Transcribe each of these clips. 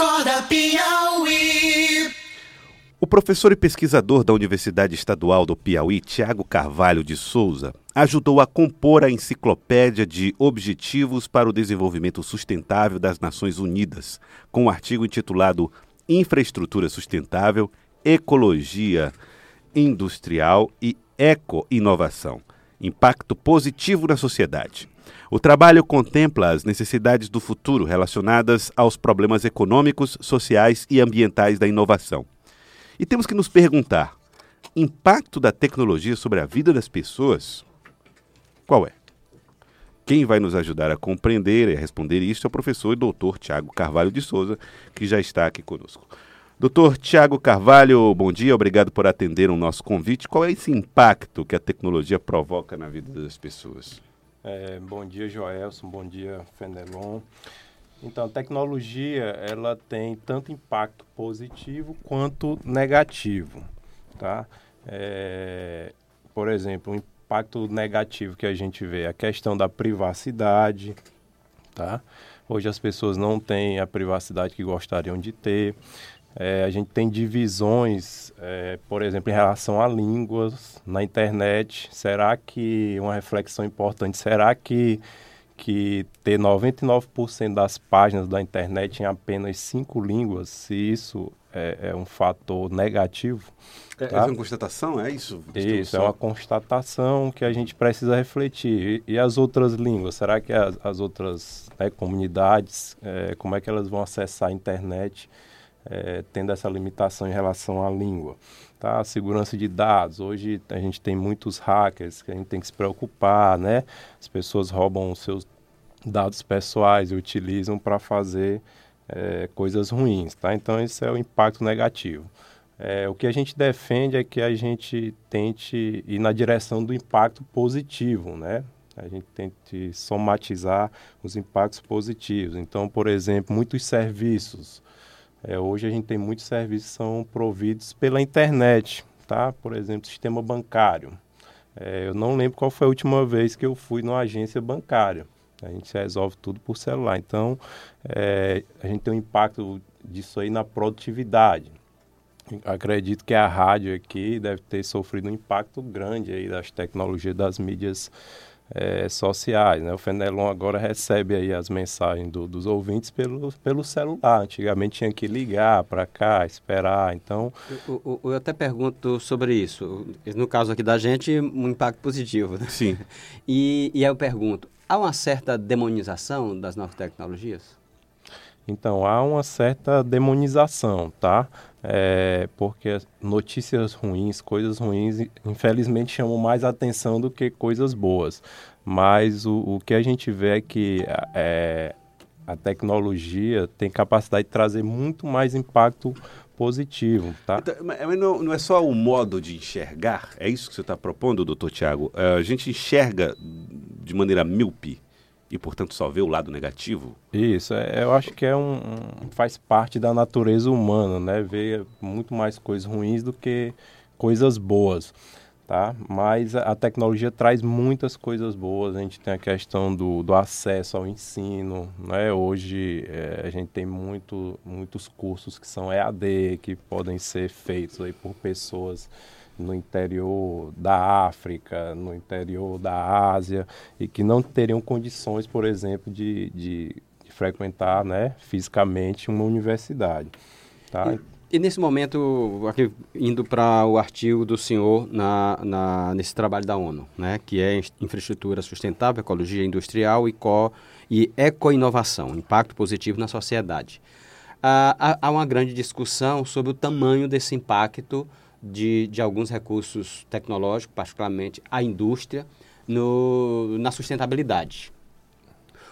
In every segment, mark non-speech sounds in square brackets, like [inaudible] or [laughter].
Acorda Piauí. O professor e pesquisador da Universidade Estadual do Piauí, Tiago Carvalho de Souza, ajudou a compor a Enciclopédia de Objetivos para o Desenvolvimento Sustentável das Nações Unidas, com um artigo intitulado Infraestrutura Sustentável, Ecologia Industrial e Eco-Inovação Impacto Positivo na Sociedade. O trabalho contempla as necessidades do futuro relacionadas aos problemas econômicos, sociais e ambientais da inovação. E temos que nos perguntar: impacto da tecnologia sobre a vida das pessoas? Qual é? Quem vai nos ajudar a compreender e a responder isso é o professor e doutor Tiago Carvalho de Souza, que já está aqui conosco. Doutor Tiago Carvalho, bom dia, obrigado por atender o nosso convite. Qual é esse impacto que a tecnologia provoca na vida das pessoas? É, bom dia, Joelson, bom dia, Fenelon. Então, a tecnologia ela tem tanto impacto positivo quanto negativo, tá? É, por exemplo, o impacto negativo que a gente vê é a questão da privacidade, tá? Hoje as pessoas não têm a privacidade que gostariam de ter. É, a gente tem divisões, é, por exemplo, em relação a línguas na internet. Será que uma reflexão importante? Será que que ter 99% das páginas da internet em apenas cinco línguas, se isso é, é um fator negativo. É, tá? é uma constatação, é isso? Isso, é uma constatação que a gente precisa refletir. E, e as outras línguas? Será que as, as outras né, comunidades, é, como é que elas vão acessar a internet é, tendo essa limitação em relação à língua? Tá? Segurança de dados. Hoje a gente tem muitos hackers que a gente tem que se preocupar, né? As pessoas roubam os seus dados pessoais e utilizam para fazer é, coisas ruins, tá? Então esse é o impacto negativo. É, o que a gente defende é que a gente tente ir na direção do impacto positivo, né? A gente tente somatizar os impactos positivos. Então, por exemplo, muitos serviços é, hoje a gente tem muitos serviços que são providos pela internet, tá? Por exemplo, sistema bancário. É, eu não lembro qual foi a última vez que eu fui numa agência bancária. A gente resolve tudo por celular. Então, é, a gente tem um impacto disso aí na produtividade. Acredito que a rádio aqui deve ter sofrido um impacto grande aí das tecnologias das mídias é, sociais. Né? O Fenelon agora recebe aí as mensagens do, dos ouvintes pelo, pelo celular. Antigamente tinha que ligar para cá, esperar. Então. Eu, eu, eu, até pergunto sobre isso. No caso aqui da gente, um impacto positivo. Né? Sim. [laughs] E, e aí eu pergunto: há uma certa demonização das novas tecnologias? Então, há uma certa demonização, tá? É, porque notícias ruins, coisas ruins, infelizmente chamam mais atenção do que coisas boas. Mas o, o que a gente vê é que é, a tecnologia tem capacidade de trazer muito mais impacto positivo, tá? Então, mas não, não, é só o modo de enxergar, é isso que você está propondo, doutor Tiago? É, a gente enxerga de maneira míope e, portanto, só vê o lado negativo? Isso, é, eu acho que é um, faz parte da natureza humana, né? Ver muito mais coisas ruins do que coisas boas, tá? Mas a, a tecnologia traz muitas coisas boas. A gente tem a questão do, do acesso ao ensino, né? Hoje é, a gente tem muito, muitos cursos que são EAD, que podem ser feitos aí por pessoas no interior da África, no interior da Ásia, e que não teriam condições, por exemplo, de, de, de frequentar né, fisicamente uma universidade. Tá? E, e nesse momento, aqui, indo para o artigo do senhor na, na, nesse trabalho da ONU, né, que é Infraestrutura Sustentável, Ecologia Industrial e, co, e Ecoinovação, Impacto Positivo na Sociedade. há, há uma grande discussão sobre o tamanho desse impacto de, de alguns recursos tecnológicos, particularmente a indústria, no, na sustentabilidade.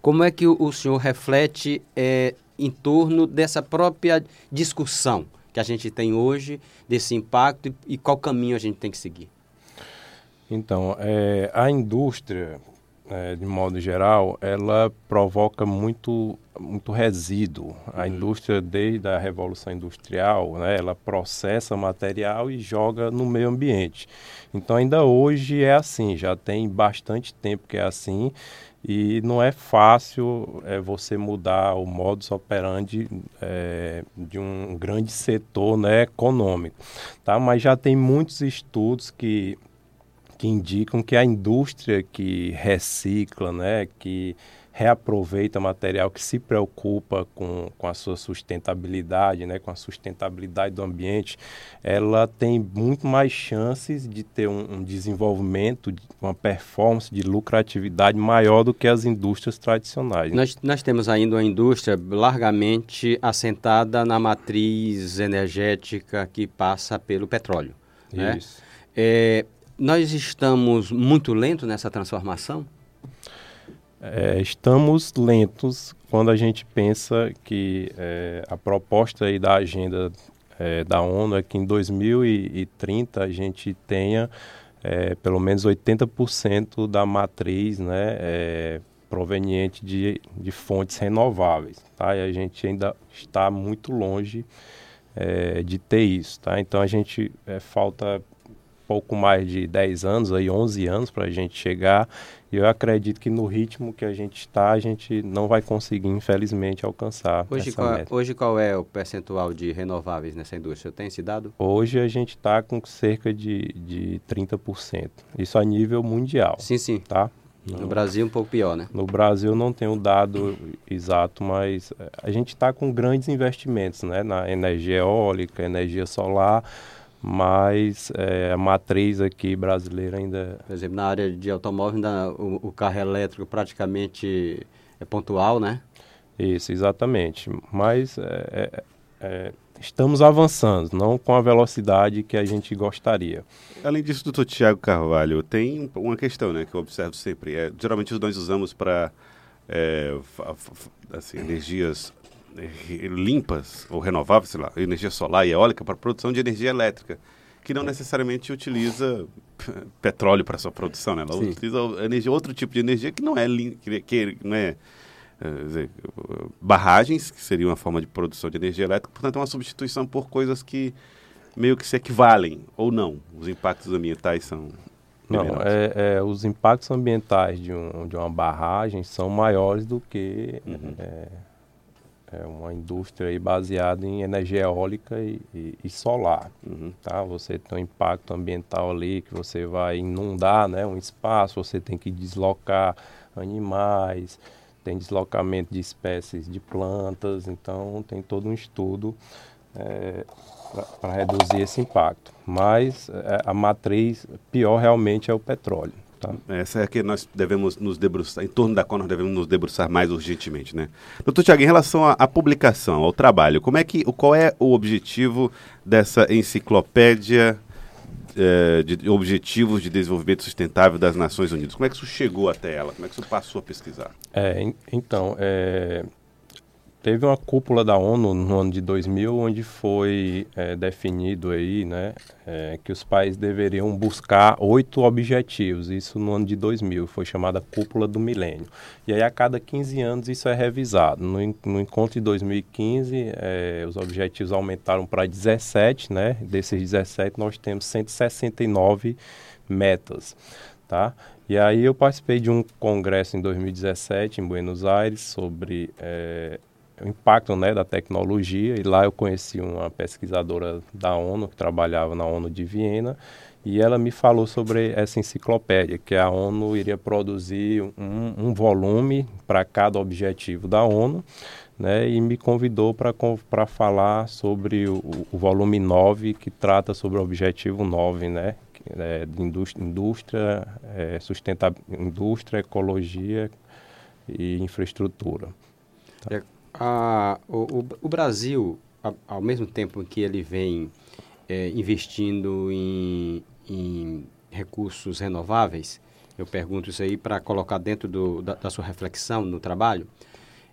Como é que o, o senhor reflete é, em torno dessa própria discussão que a gente tem hoje, desse impacto e, e qual caminho a gente tem que seguir? Então, é, a indústria, é, de modo geral, ela provoca muito, muito resíduo. A uhum. indústria, desde a Revolução Industrial, né, ela processa material e joga no meio ambiente. Então, ainda hoje é assim, já tem bastante tempo que é assim, e não é fácil é, você mudar o modus operandi é, de um grande setor né, econômico, tá? Mas já tem muitos estudos que que indicam que a indústria que recicla, né, que reaproveita material, que se preocupa com, com a sua sustentabilidade, né, com a sustentabilidade do ambiente, ela tem muito mais chances de ter um, um desenvolvimento, uma performance de lucratividade maior do que as indústrias tradicionais. Nós, nós temos ainda uma indústria largamente assentada na matriz energética que passa pelo petróleo. Né? Isso. Né? É, nós estamos muito lentos nessa transformação? É, estamos lentos quando a gente pensa que é, a proposta aí da agenda é, da ONU é que em 2030 a gente tenha é, pelo menos 80% da matriz né, é, proveniente de, de fontes renováveis. Tá? E a gente ainda está muito longe é, de ter isso. Tá? Então a gente falta pouco mais de 10 anos, aí 11 anos para a gente chegar. E eu acredito que no ritmo que a gente está, a gente não vai conseguir, infelizmente, alcançar hoje essa qual, meta. Hoje qual é o percentual de renováveis nessa indústria? Tem esse dado? Hoje a gente está com cerca de, de 30%. Isso a nível mundial. Sim, sim. Tá? No, no Brasil um pouco pior, né? No Brasil não tem o dado exato, mas eh, a gente está com grandes investimentos né? na energia eólica, energia solar, mas é, a matriz aqui brasileira ainda... Por exemplo, na área de automóvel, ainda, o, o carro elétrico praticamente é pontual, né? Isso, exatamente. Mas é, é, é, estamos avançando, não com a velocidade que a gente gostaria. Além disso, doutor Tiago Carvalho, tem uma questão né, que eu observo sempre. É, geralmente nós usamos para é, assim, energias limpas ou renováveis, sei lá, energia solar e eólica para produção de energia elétrica, que não necessariamente utiliza [laughs] petróleo para sua produção, né? Ela Sim. utiliza energia, outro tipo de energia que não é que, que não é dizer, barragens, que seria uma forma de produção de energia elétrica, portanto é uma substituição por coisas que meio que se equivalem ou não. Os impactos ambientais são não, é, é, os impactos ambientais de, um, de uma barragem são maiores do que uhum. é, é uma indústria aí baseada em energia eólica e, e, e solar. Uhum. Tá? Você tem um impacto ambiental ali que você vai inundar né, um espaço, você tem que deslocar animais, tem deslocamento de espécies de plantas, então tem todo um estudo é, para reduzir esse impacto. Mas é, a matriz pior realmente é o petróleo. Tá. Essa é a que nós devemos nos debruçar, em torno da qual nós devemos nos debruçar mais urgentemente, né? Doutor Tiago, em relação à, publicação, ao trabalho, como é que, qual é o objetivo dessa enciclopédia é, de Objetivos de Desenvolvimento Sustentável das Nações Unidas? Como é que isso chegou até ela? Como é que isso passou a pesquisar? É, então, é, Teve uma cúpula da ONU no ano de 2000, onde foi é, definido aí, né, é, que os países deveriam buscar oito objetivos. Isso no ano de 2000, foi chamada Cúpula do Milênio. E aí a cada 15 anos isso é revisado. No, no encontro de 2015, é, os objetivos aumentaram para 17, né? Desses 17 nós temos 169 metas, tá? E aí eu participei de um congresso em 2017 em Buenos Aires sobre é, o impacto né, da tecnologia. E lá eu conheci uma pesquisadora da ONU, que trabalhava na ONU de Viena, e ela me falou sobre essa enciclopédia, que a ONU iria produzir um, um volume para cada objetivo da ONU, né, e me convidou para falar sobre o, o, volume 9, que trata sobre o objetivo 9, né, é, de indústria, indústria, é, indústria, ecologia e infraestrutura. Tá. É, a, o, o, Brasil, a, ao mesmo tempo que ele vem é, investindo em, em, recursos renováveis, eu pergunto isso aí para colocar dentro do, da, da, sua reflexão no trabalho,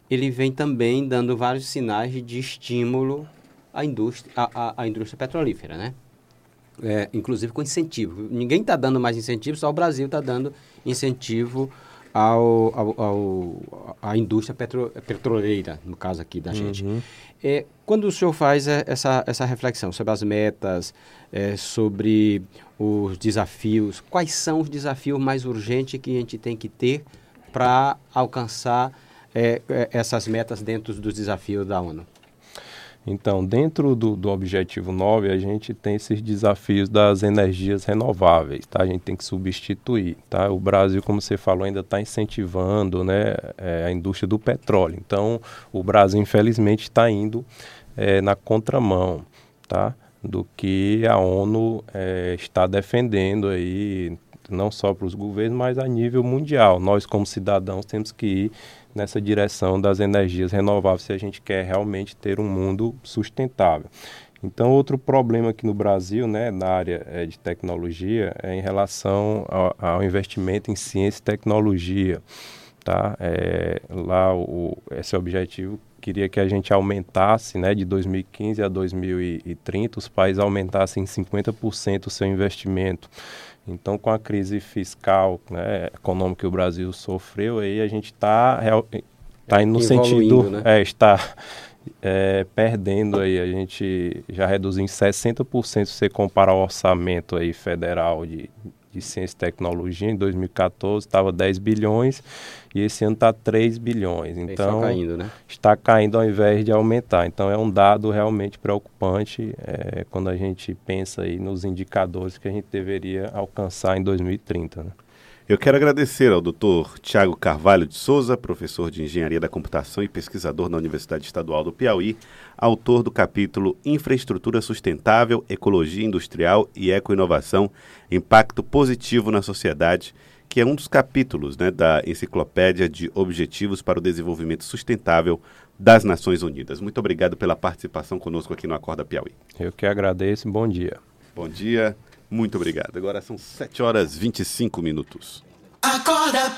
ele vem também dando vários sinais de, estímulo à indústria, à, à, indústria petrolífera, né? É, inclusive com incentivo. Ninguém está dando mais incentivo, só o Brasil está dando incentivo ao, ao, à indústria petro, petroleira, no caso aqui da gente. Uhum. É, quando o senhor faz é, essa, essa reflexão sobre as metas, é, sobre os desafios, quais são os desafios mais urgentes que a gente tem que ter para alcançar é, é, essas metas dentro dos desafios da ONU? Então, dentro do, do objetivo 9, a gente tem esses desafios das energias renováveis, tá? A gente tem que substituir, tá? O Brasil, como você falou, ainda está incentivando, né, é, a indústria do petróleo. Então, o Brasil, infelizmente, está indo é, na contramão, tá? Do que a ONU é, está defendendo aí, não só para os governos, mas a nível mundial. Nós, como cidadãos, temos que ir nessa direção das energias renováveis se a gente quer realmente ter um mundo sustentável. Então, outro problema aqui no Brasil, né, na área é, de tecnologia, é em relação ao, ao, investimento em ciência e tecnologia. Tá? É, lá, o, esse objetivo queria que a gente aumentasse, né, de 2015 a 2030, os países aumentassem em 50% o seu investimento. Então, com a crise fiscal, né, econômica que o Brasil sofreu, aí a gente está tá indo no sentido, né? é, está é, perdendo aí, a gente já reduziu em 60% se você comparar o orçamento aí federal de, de ciência e tecnologia, em 2014 estava 10 bilhões e esse ano está 3 bilhões. Então, está caindo, né? Está caindo ao invés de aumentar. Então, é um dado realmente preocupante é, quando a gente pensa aí nos indicadores que a gente deveria alcançar em 2030. Né? Eu quero agradecer ao Dr. Tiago Carvalho de Souza, professor de Engenharia da Computação e pesquisador na Universidade Estadual do Piauí, autor do capítulo Infraestrutura Sustentável, Ecologia Industrial e Ecoinovação, Impacto Positivo na Sociedade, que é um dos capítulos né, da Enciclopédia de Objetivos para o Desenvolvimento Sustentável das Nações Unidas. Muito obrigado pela participação conosco aqui no Acorda Piauí. Eu que agradeço. Bom dia. Bom dia. Muito obrigado. Agora são 7 horas e 25 minutos. Acorda